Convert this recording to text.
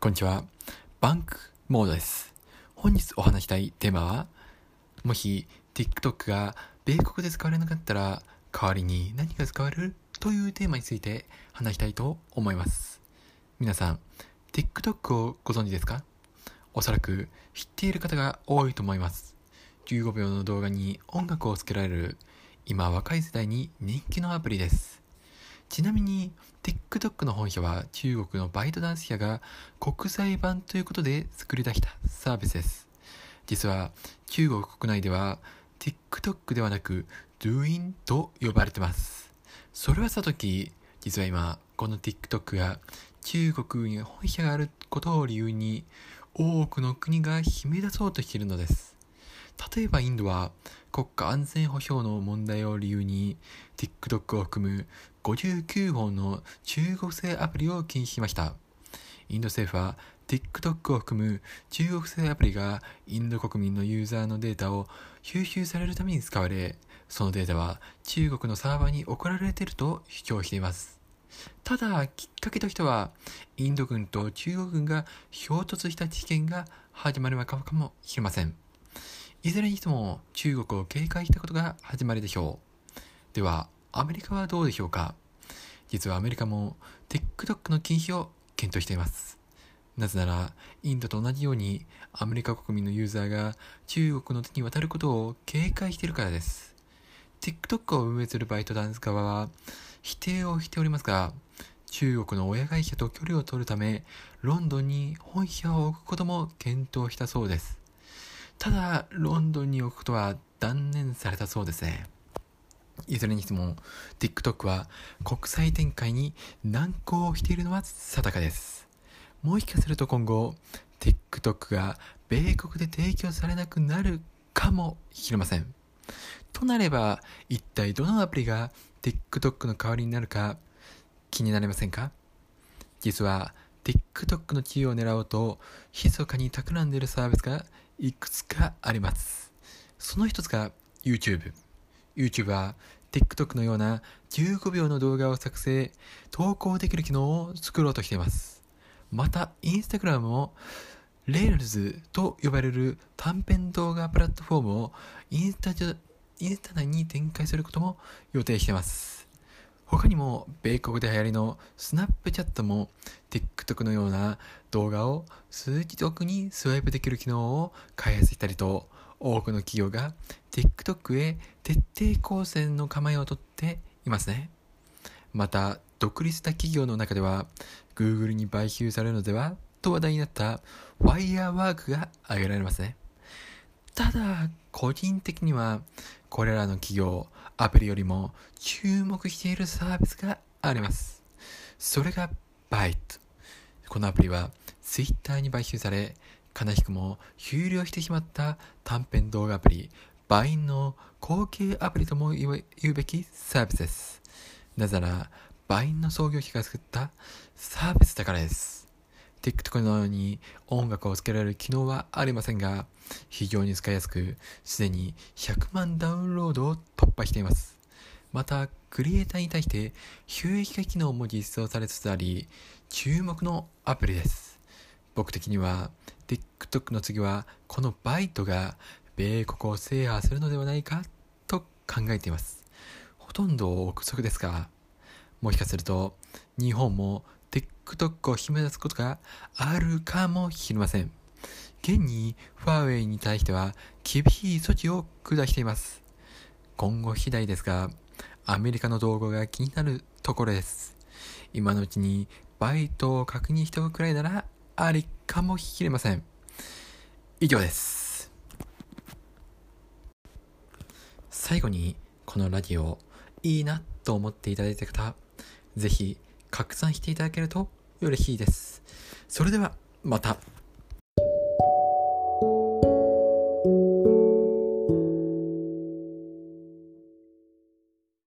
こんにちは。バンクモードです。本日お話したいテーマは、もし TikTok が米国で使われなかったら、代わりに何が使われる？というテーマについて話したいと思います。皆さん、TikTok をご存知ですか？おそらく知っている方が多いと思います。15秒の動画に音楽をつけられる、今若い世代に人気のアプリです。ちなみに TikTok の本社は中国のバイトダンス社が国際版ということで作り出したサービスです。実は中国国内では TikTok ではなく Doin と呼ばれてます。それはさとき、実は今この TikTok が中国に本社があることを理由に多くの国が締め出そうとしているのです。例えばインドは国家安全保障の問題を理由に TikTok を含む59本の中国製アプリを禁止しました。インド政府は TikTok を含む中国製アプリがインド国民のユーザーのデータを収集されるために使われ、そのデータは中国のサーバーに送られていると主張しています。ただ、きっかけとしては、インド軍と中国軍が衝突した事件が始まるのかもしれません。いずれにしても中国を警戒したことが始まりでしょう。では、アメリカはどうでしょうか？実はアメリカも TikTok の禁止を検討しています。なぜなら、インドと同じようにアメリカ国民のユーザーが中国の手に渡ることを警戒しているからです。TikTok を運営するバイトダンス側は否定をしておりますが、中国の親会社と距離を取るため、ロンドンに本社を置くことも検討したそうです。ただ、ロンドンに置くことは断念されたそうですね。いずれにしても、TikTok は国際展開に難航しているのは定かです。もしかすると今後、TikTok が米国で提供されなくなるかもしれません。となれば、一体どのアプリが TikTok の代わりになるか気になりませんか？実は TikTok の地位を狙おうと密かに企んでいるサービスがいくつかあります。その一つが YouTube。YouTube は TikTok のような15秒の動画を作成、投稿できる機能を作ろうとしています。また、Instagram も Rails と呼ばれる短編動画プラットフォームをインスタインスタ内に展開することも予定しています。他にも、米国で流行りのスナップチャットも TikTok のような動画を数日おくにスワイプできる機能を開発したりと、多くの企業が TikTok へ徹底抗戦の構えをとっていますね。また、独立した企業の中では、Google に買収されるのではと話題になった Firework が挙げられますね。ただ、個人的には、これらの企業、アプリよりも注目しているサービスがあります。それが Byte。このアプリは Twitter に買収され、悲しくも終了してしまった短編動画アプリ、Vine の後継アプリとも言うべきサービスです。なぜなら、Vine の創業者が作ったサービスだからです。TikTok のように音楽をつけられる機能はありませんが、非常に使いやすく、すでに100万ダウンロードを突破しています。また、クリエイターに対して収益化機能も実装されつつあり、注目のアプリです。僕的には、TikTok の次は、このバイトが米国を制覇するのではないかと考えています。ほとんど憶測ですが、もしかすると、日本も TikTok を締め出すことがあるかもしれません。現に、ファーウェイに対しては厳しい措置を下しています。今後次第ですが、アメリカの動画が気になるところです。今のうちにバイトを確認しておくくらいならありかもしれません。以上です。最後に、このラジオ、いいなと思っていただいた方、ぜひ拡散していただけると嬉しいです。それでは、また。